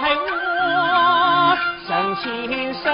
爱我深心深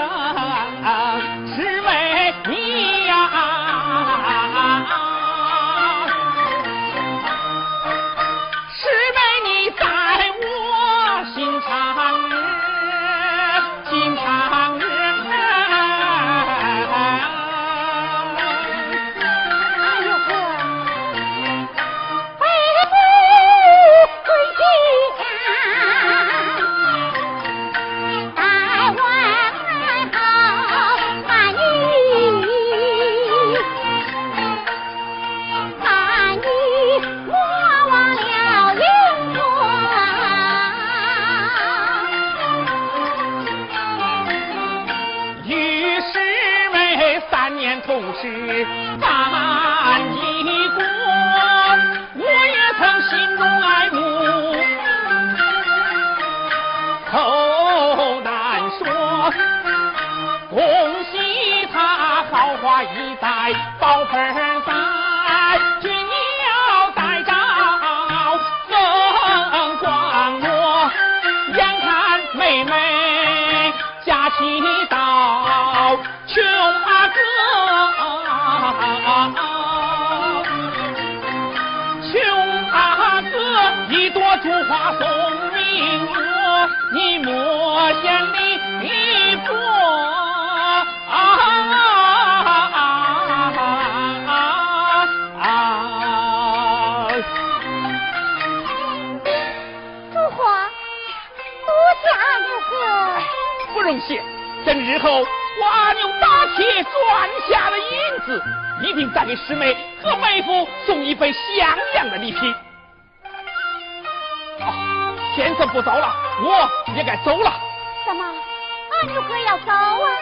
一定再给师妹和妹夫送一份像样的礼品。哦，天色不早了，我也该走了。怎么，阿牛哥要走啊？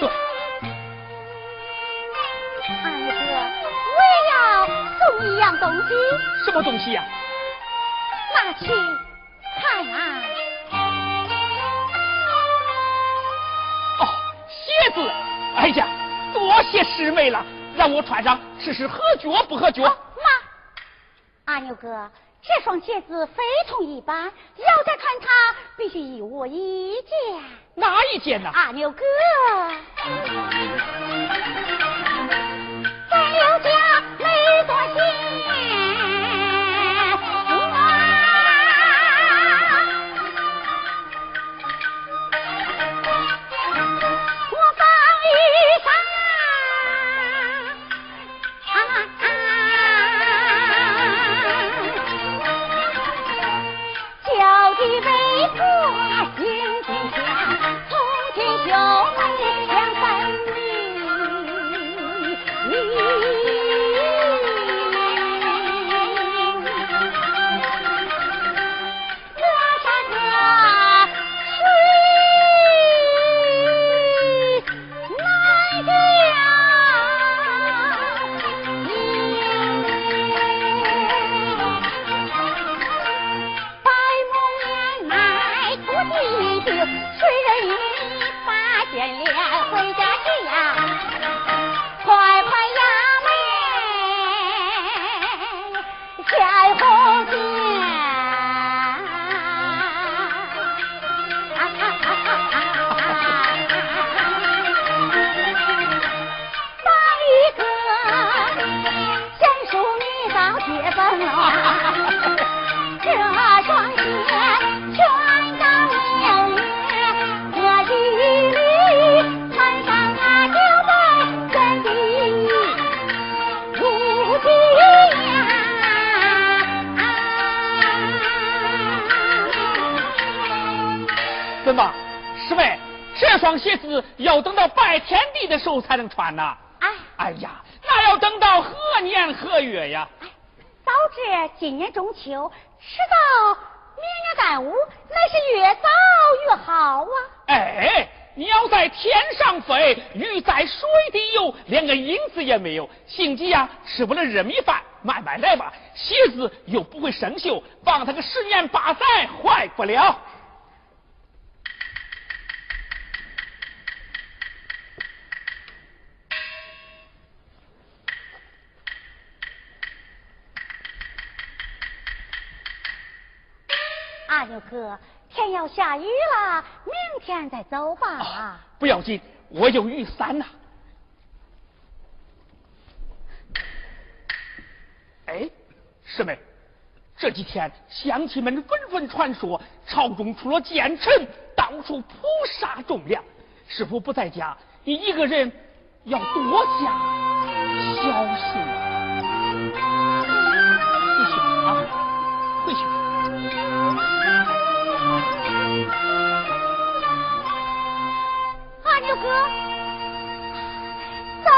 对。阿牛哥，我也要送一样东西。什么东西呀？拿去看啊。哦鞋子，哎呀，多谢师妹了，让我穿上试试合脚不合脚。妈，阿牛哥，这双鞋子非同一般，要再穿它，必须一我一件。哪一件呢？阿牛哥，咱刘家这双鞋子要等到拜天地的时候才能穿呐。哎，哎呀，那要等到何年何月呀？哎早知今年中秋，迟到明年端午，那是越早越好啊！哎，鸟在天上飞，鱼在水底游，连个影子也没有。心急呀，吃不了热米饭，慢慢来吧。鞋子又不会生锈，放它个十年八载，坏不了。阿牛哥，天要下雨了，明天再走吧。啊，不要紧，我有雨伞呐。哎，师妹，这几天乡亲们纷纷传说朝中出了奸臣，到处捕杀忠良。师傅不在家，你一个人要多加小心啊！回去啊，回去。哥，走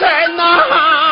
宝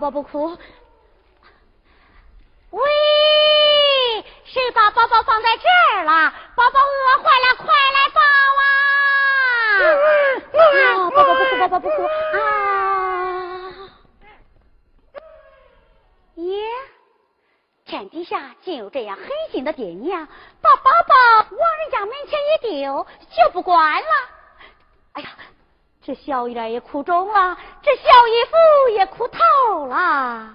宝不哭，喂，谁把宝宝放在这儿了？宝宝饿坏了，快来抱啊！宝宝不哭，宝宝不哭啊！耶，天底下竟有这样狠心的爹娘，把宝宝往人家门前一丢，就不管了。哎呀！这小姨来也哭中了，这小姨夫也哭哇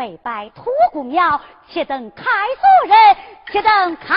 北拜托公庙，且等开锁人，且等开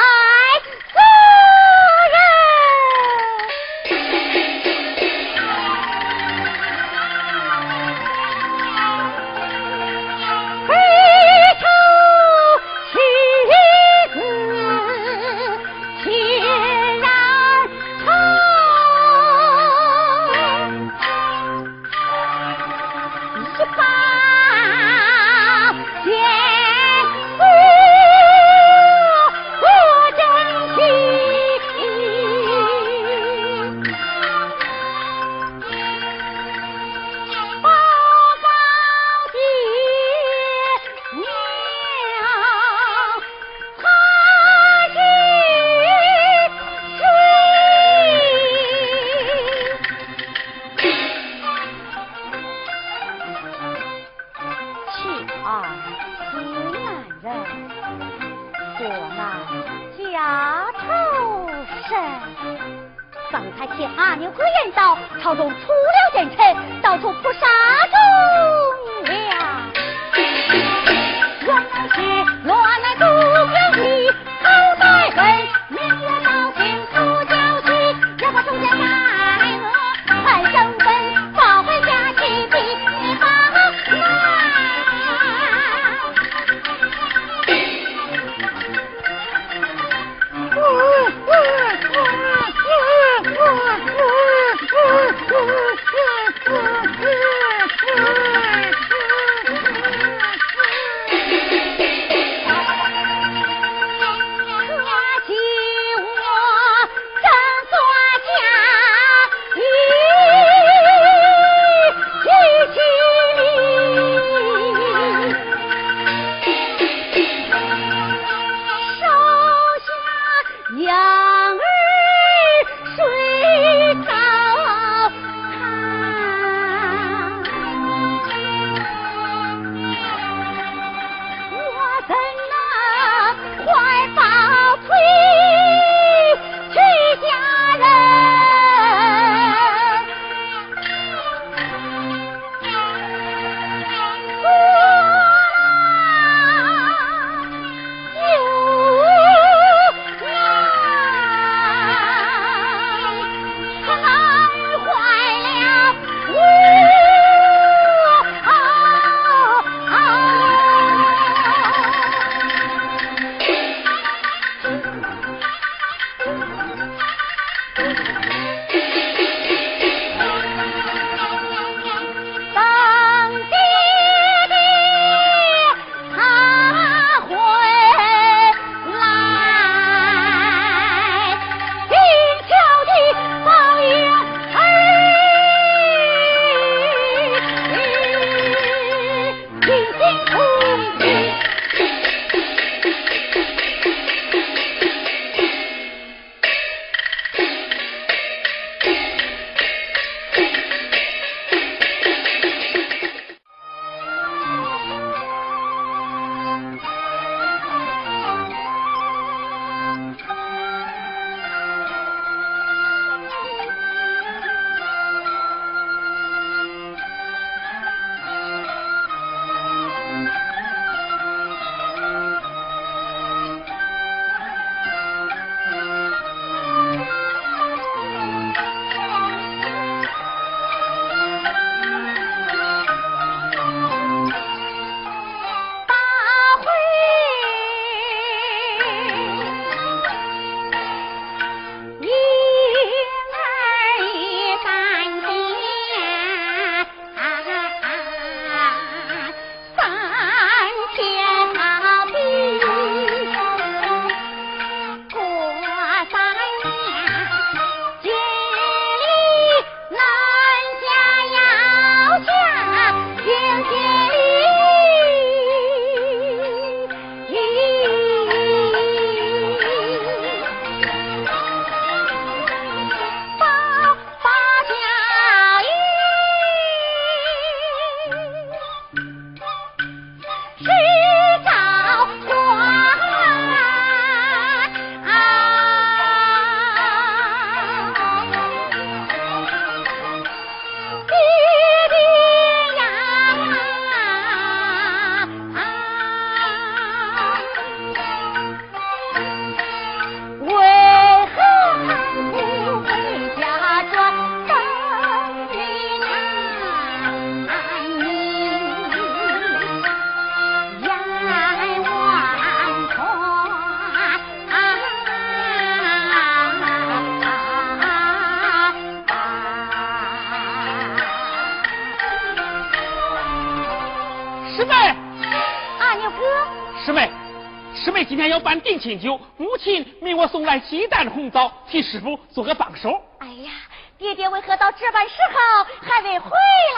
亲酒，母亲命我送来鸡蛋红枣，替师傅做个帮手。哎呀，爹爹为何到这般时候还未回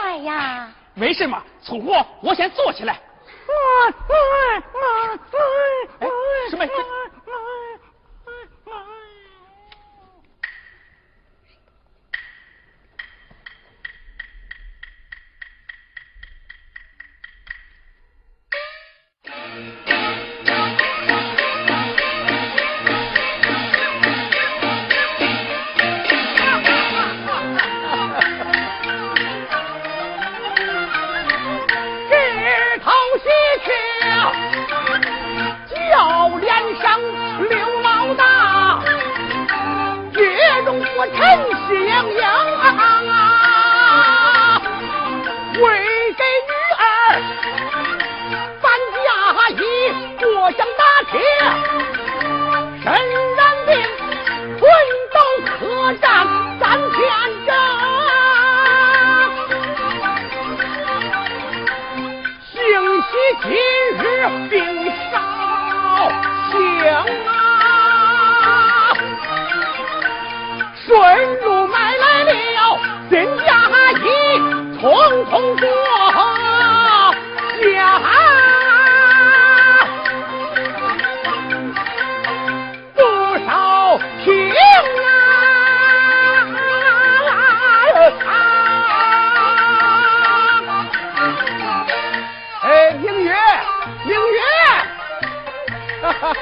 来呀？没什么，粗活，我先做起来。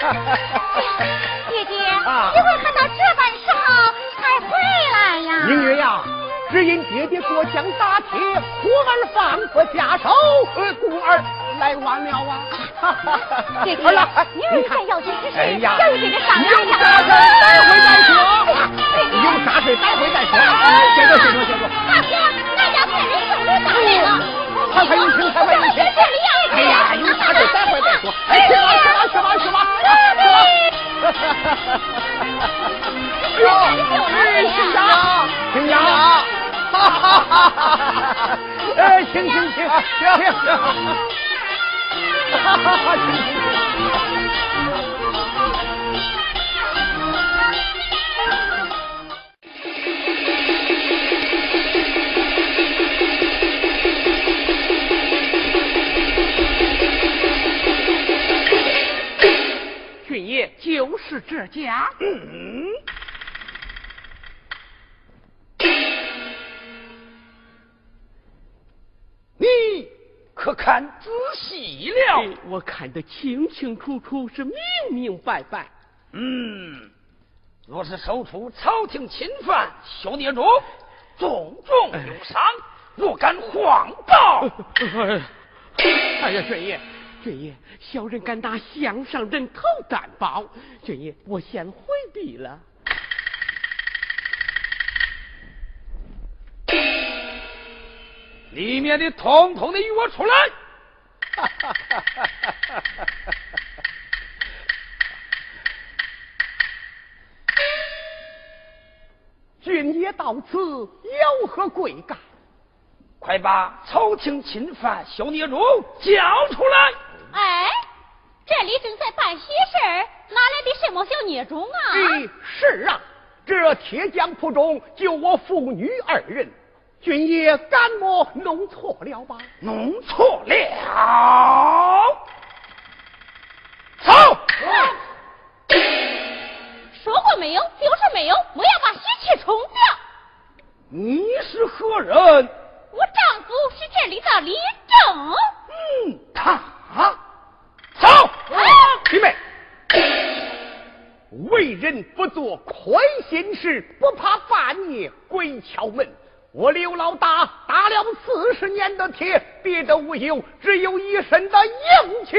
呀？因为他到这般时候才回来呀。明月呀，只因爹爹过江打铁，故儿放不下手，故儿来晚了啊。爹爹，你女儿在要紧之哎呀，有这个商量有啥事待会再说。有啥事待会再说。先坐，先坐，先坐。大哥，俺家派人送礼上来了。快快有请，快快 哎，请请请，请请，哈哈哈，请请请。俊 看得清清楚楚，是明明白白。嗯，若是受出朝廷侵犯，小孽中重重有伤，若敢谎报，哎呀，俊爷，俊爷，小人敢打项上人头担保。俊爷，我先回避了。里面的统统的与我出来！君爷到此有何贵干？快把朝廷侵犯小孽种交出来！哎，这里正在办喜事儿，哪来的什么小孽种啊？哎，是啊，这铁匠铺中就我父女二人，君爷敢莫弄错了吧？弄错了！走！说过没有？就是没有，我要把喜气冲掉。你是何人？我丈夫是这里的李正。嗯，他走。弟妹，为人不做亏心事，不怕半夜鬼敲门。我刘老大打了四十年的铁，别的无有，只有一身的硬气。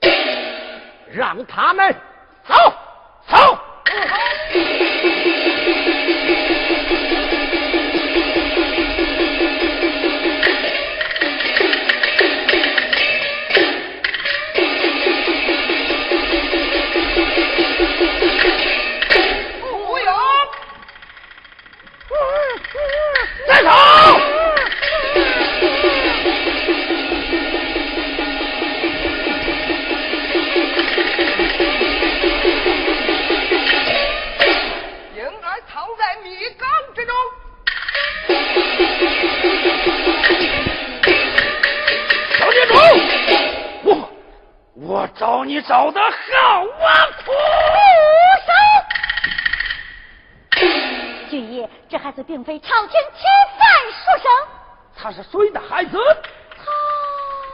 让他们走走。不 小孽种！我我找你找的好啊！苦手！俊爷，这孩子并非朝廷钦犯书生，他是谁的孩子？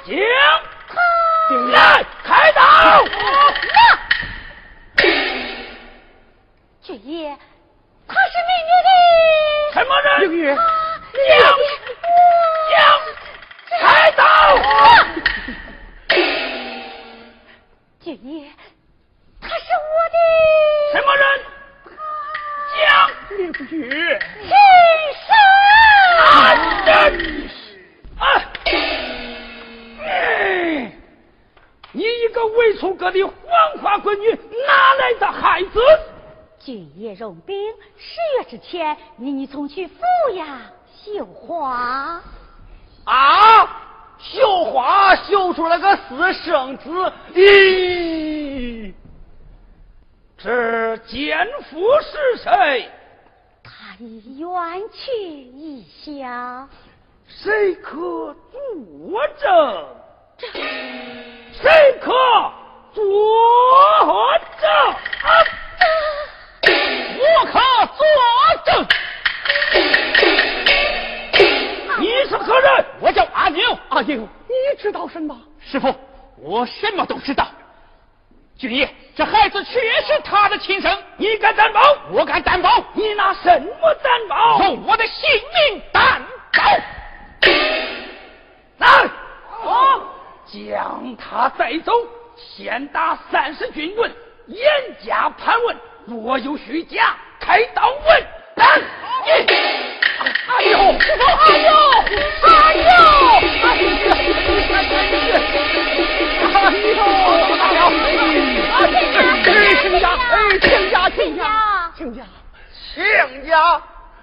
他将来开刀！那君爷，他是明月的什么人？明月，将将开刀！君爷，他是我的什么人？将明月亲生安人啊！嗯你一个未出阁的黄花闺女，哪来的孩子？君爷用兵，十月之前，你你从去府衙绣花。啊！绣花绣出了个私生子，咦！这奸夫是谁？他已远去异乡，谁可作证？谁可作证？啊！我可作证。你是何人？我叫阿牛。阿牛，你知道什么？师傅，我什么都知道。俊爷，这孩子确实他的亲生。你敢担保？我敢担保。你拿什么担保？用我的性命担保。来，好，将他带走，先打三十军棍，严加盘问，若有虚假，开刀问斩。哎呦，哎呦，哎呦，哎呦，哎呦，哎，亲家，哎，亲家，亲家，亲家，亲家，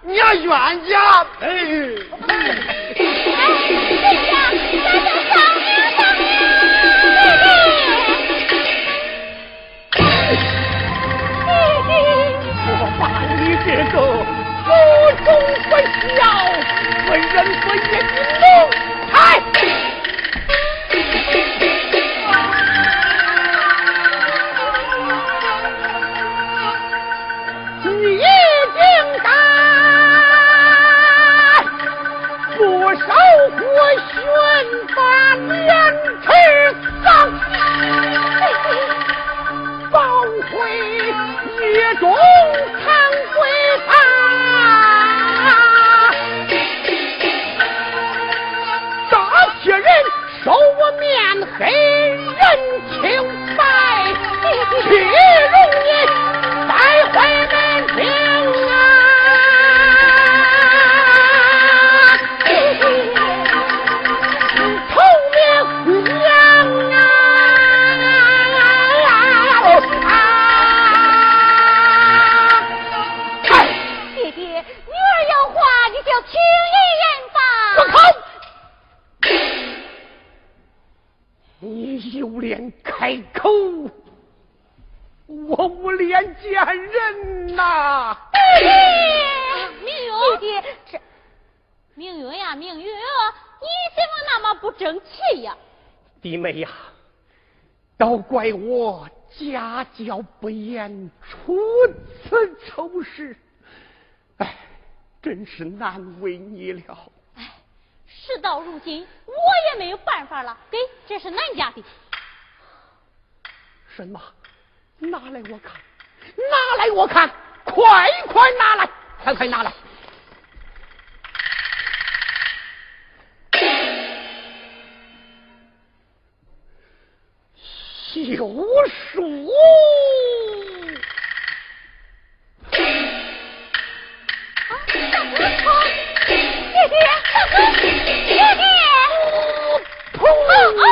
你要冤家，哎，哎亲家，咱就上面上我把你这个不忠不孝、不仁不义的奴才！你已经担不守国训法廉耻丧，报回一中堂归面我脸见人呐！明月，这明月呀，明月，你怎么那么不争气呀？弟妹呀，都怪我家教不严，出此丑事，哎，真是难为你了。哎，事到如今，我也没有办法了。给，这是俺家的。什么？拿来我看，拿来我看，快快拿来，快快拿来！休书。啊，大哥，爹爹，大哥，爹爹，砰！啊，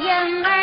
婴儿，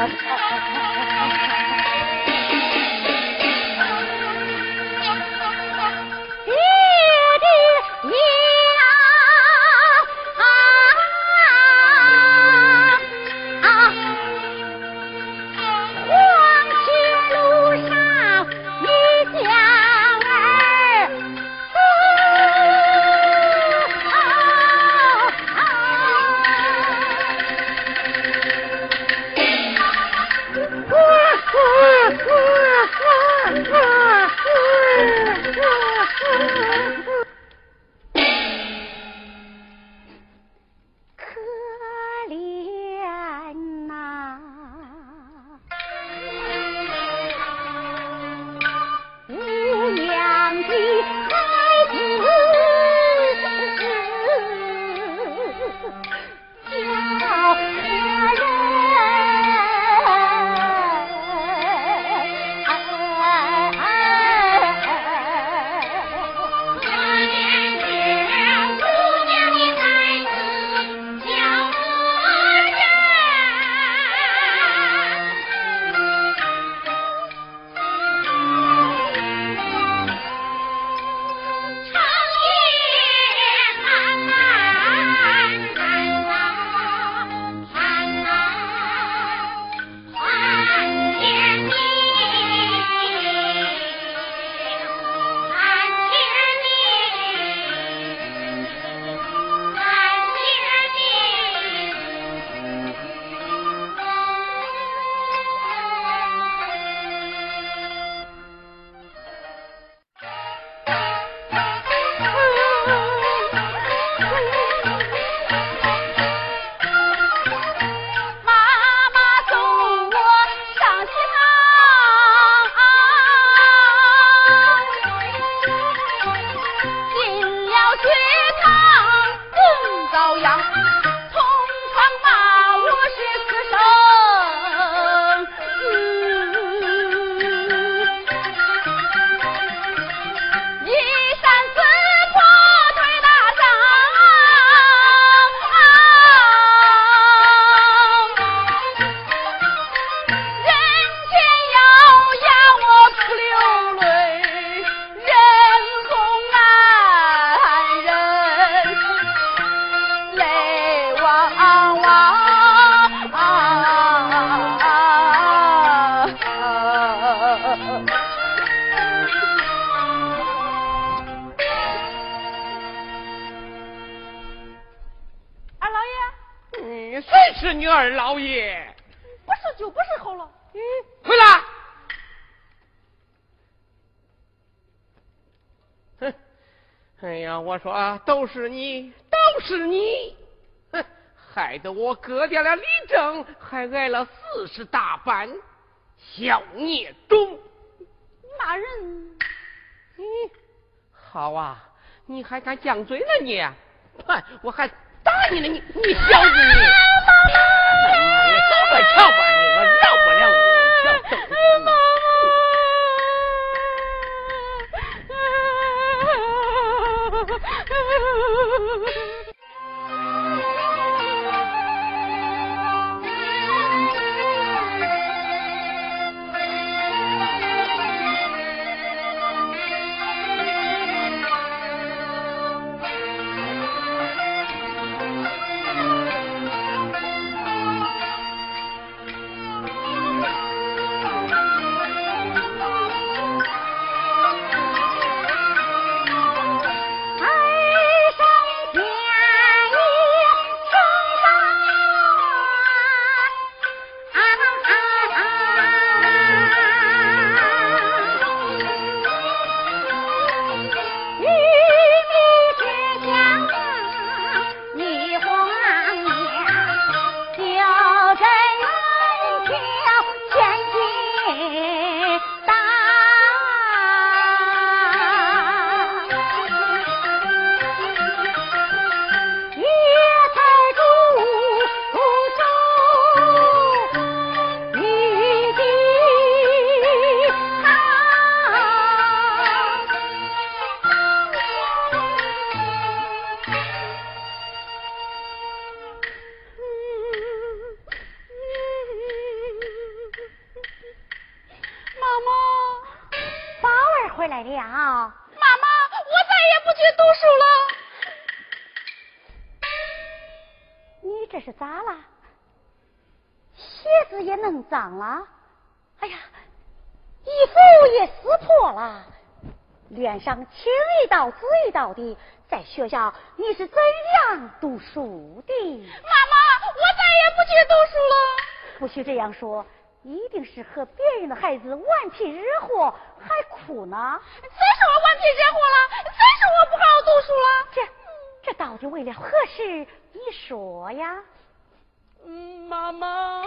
Ah, ah, ah, ah, ah. 我说都是你，都是你，哼，害得我割掉了李正，还挨了四十大板，小孽种。骂人？嗯，好啊，你还敢犟嘴了你？哼，我还打你呢，你你小子你！你校你是怎样读书的？妈妈，我再也不去读书了。不许这样说，一定是和别人的孩子顽皮惹祸，还哭呢。谁说我顽皮惹祸了？谁说我不好好读书了？这这到底为了何事？你说呀。嗯，妈妈。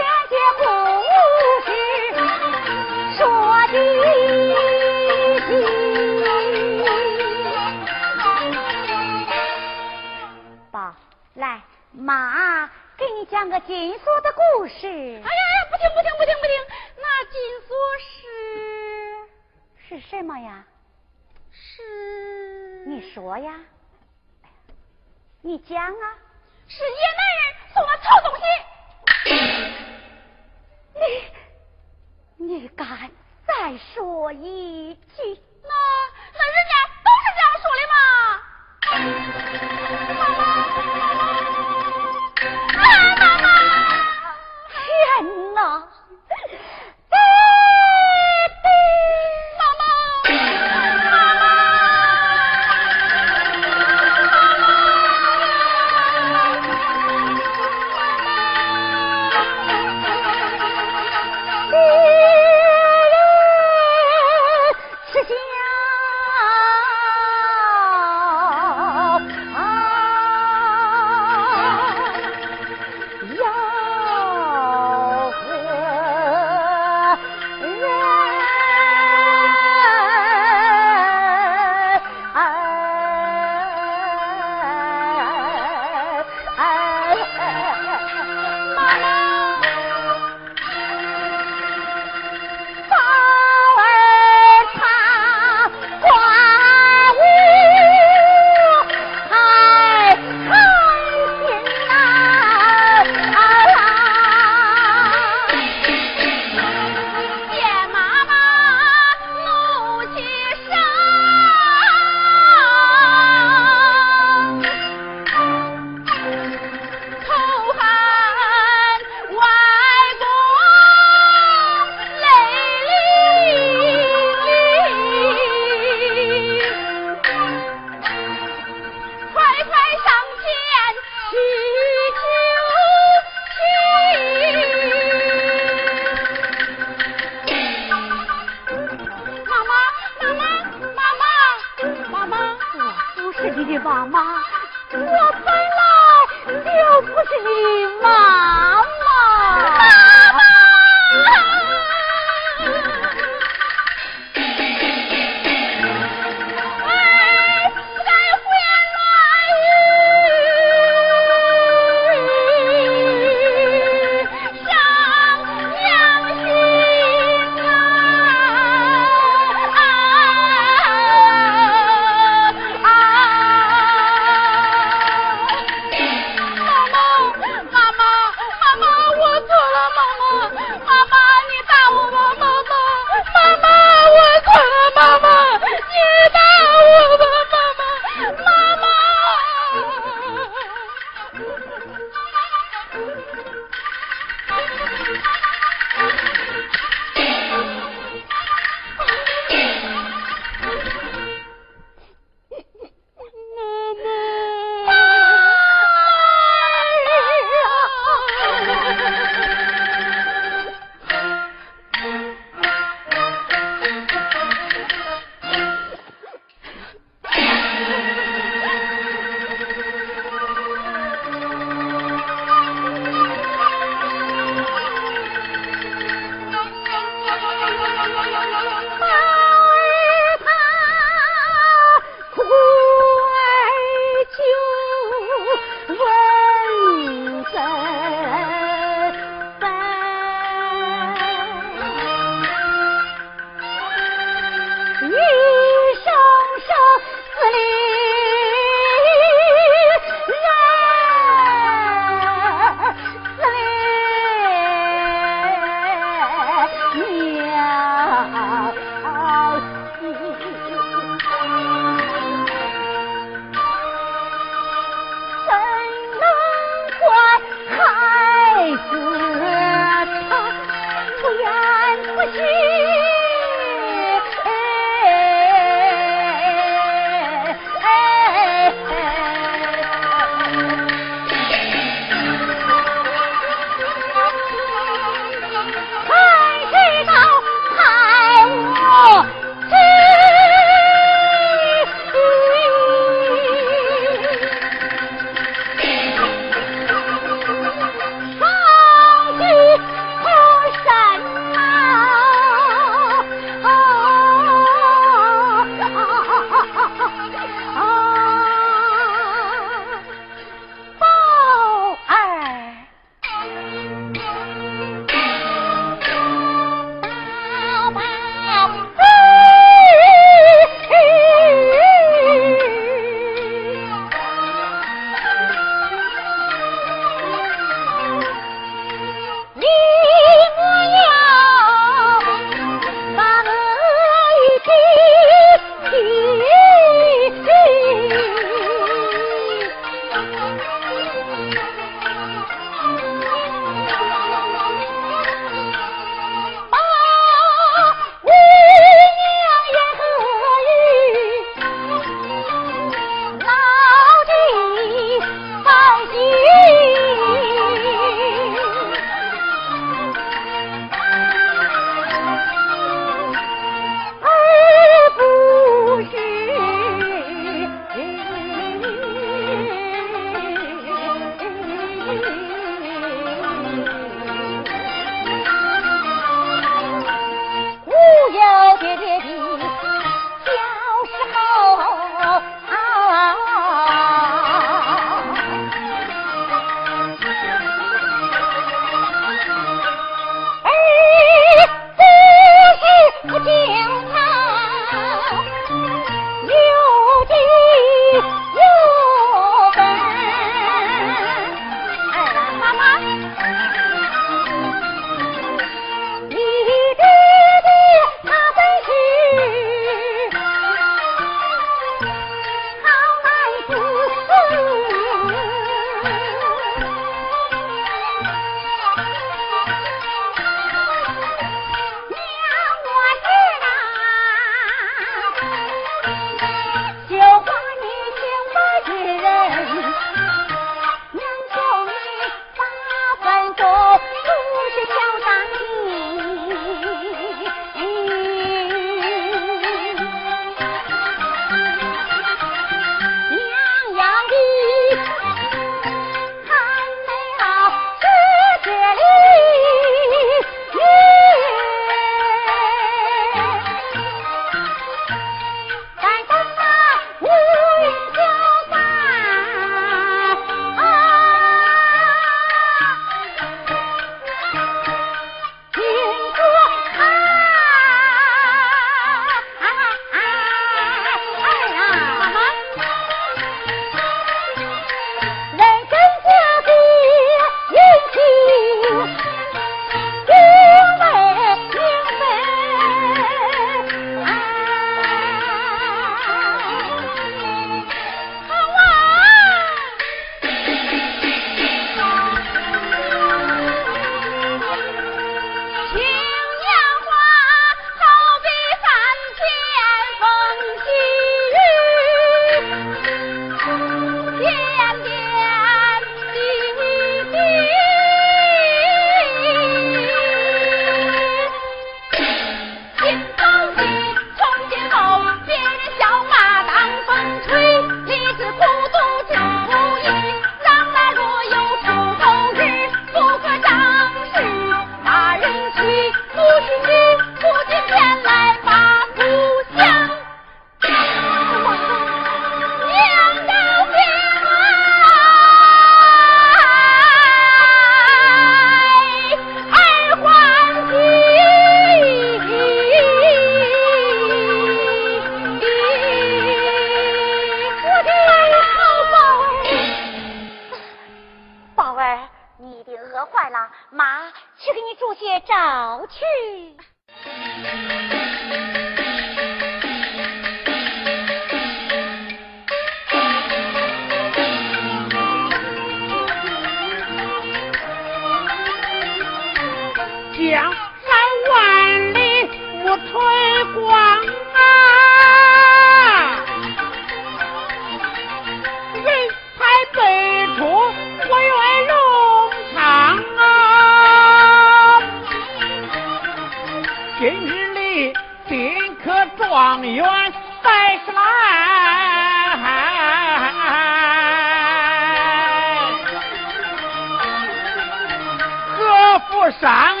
何府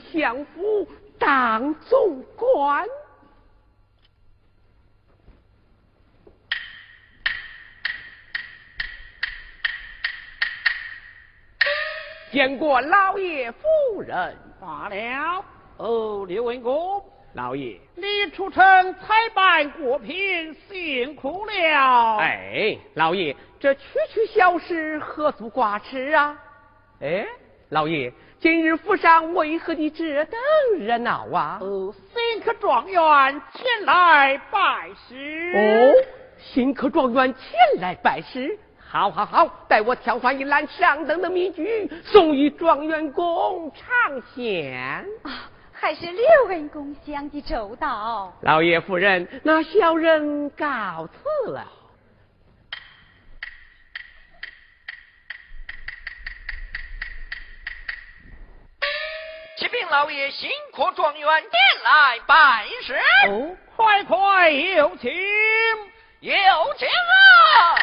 相府当总管？见过老爷夫人罢了。哦，刘文公，老爷，你出城采办果品，辛苦了。哎，老爷，这区区小事，何足挂齿啊？哎。老爷，今日府上为何的这等热闹啊？哦，新科状元前来拜师。哦，新科状元前来拜师。好，好，好，待我挑选一篮上等的米菊，送与状元公尝鲜。啊，还是刘文公想的周到。老爷夫人，那小人告辞了。老爷，新科状元殿来拜师。哦，快快有请，有请啊！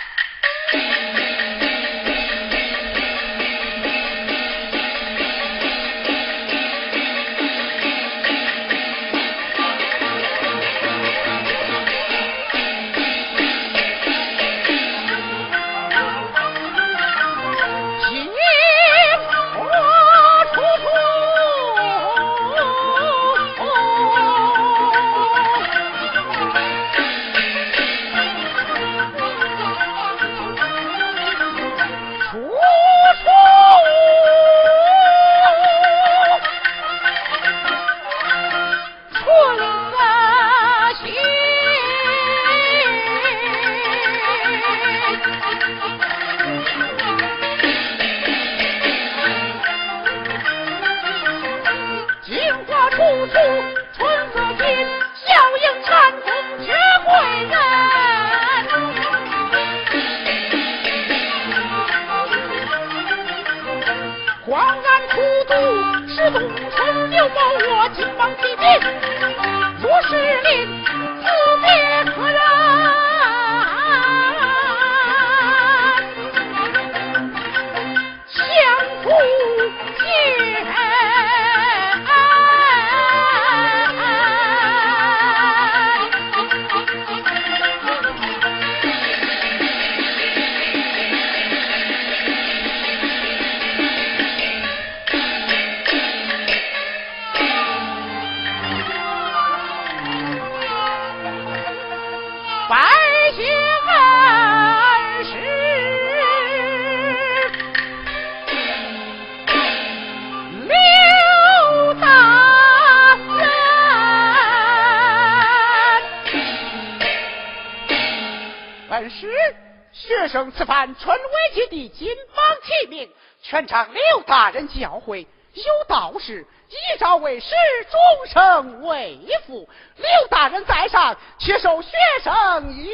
学生此番春闱之地，金榜题名，全场刘大人教诲。有道是一朝为师，终生为父。刘大人在上，却受学生一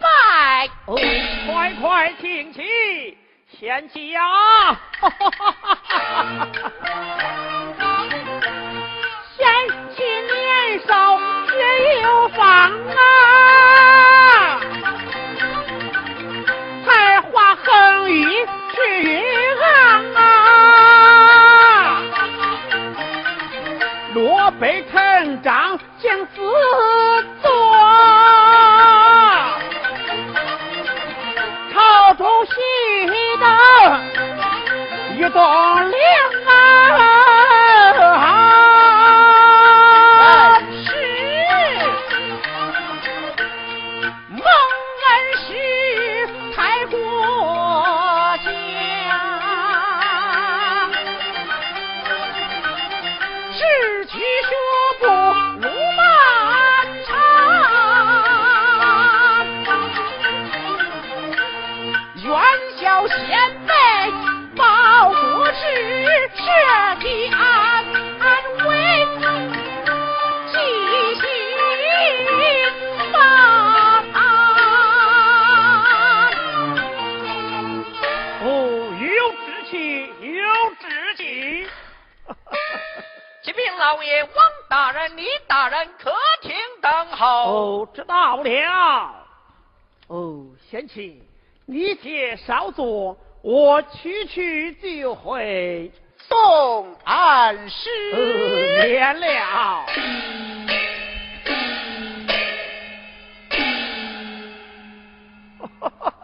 拜。哦，快快请起，贤妻呀！贤妻年少学有方啊，才华横溢去云昂啊，若被成章将自作，朝中喜的一动凉啊！老爷，王大人、李大人客厅等候。哦，知道了。哦，贤妻，你且稍坐，我去去就回。送安师。呃，免了。